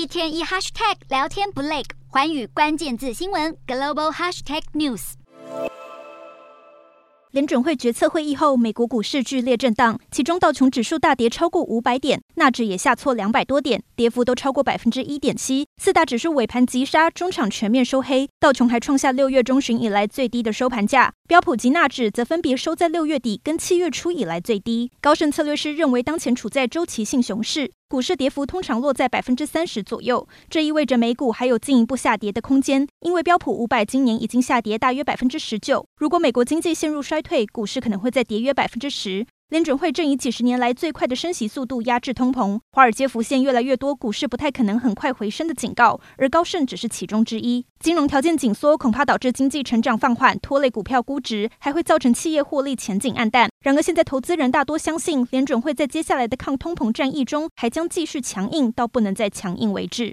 一天一 hashtag 聊天不累，寰宇关键字新闻 global hashtag news。联准会决策会议后，美国股市剧烈震荡，其中道琼指数大跌超过五百点，纳指也下挫两百多点，跌幅都超过百分之一点七。四大指数尾盘急杀，中场全面收黑，道琼还创下六月中旬以来最低的收盘价，标普及纳指则分别收在六月底跟七月初以来最低。高盛策略师认为，当前处在周期性熊市。股市跌幅通常落在百分之三十左右，这意味着美股还有进一步下跌的空间。因为标普五百今年已经下跌大约百分之十九，如果美国经济陷入衰退，股市可能会再跌约百分之十。联准会正以几十年来最快的升息速度压制通膨，华尔街浮现越来越多股市不太可能很快回升的警告，而高盛只是其中之一。金融条件紧缩恐怕导致经济成长放缓，拖累股票估值，还会造成企业获利前景黯淡。然而，现在投资人大多相信联准会在接下来的抗通膨战役中还将继续强硬，到不能再强硬为止。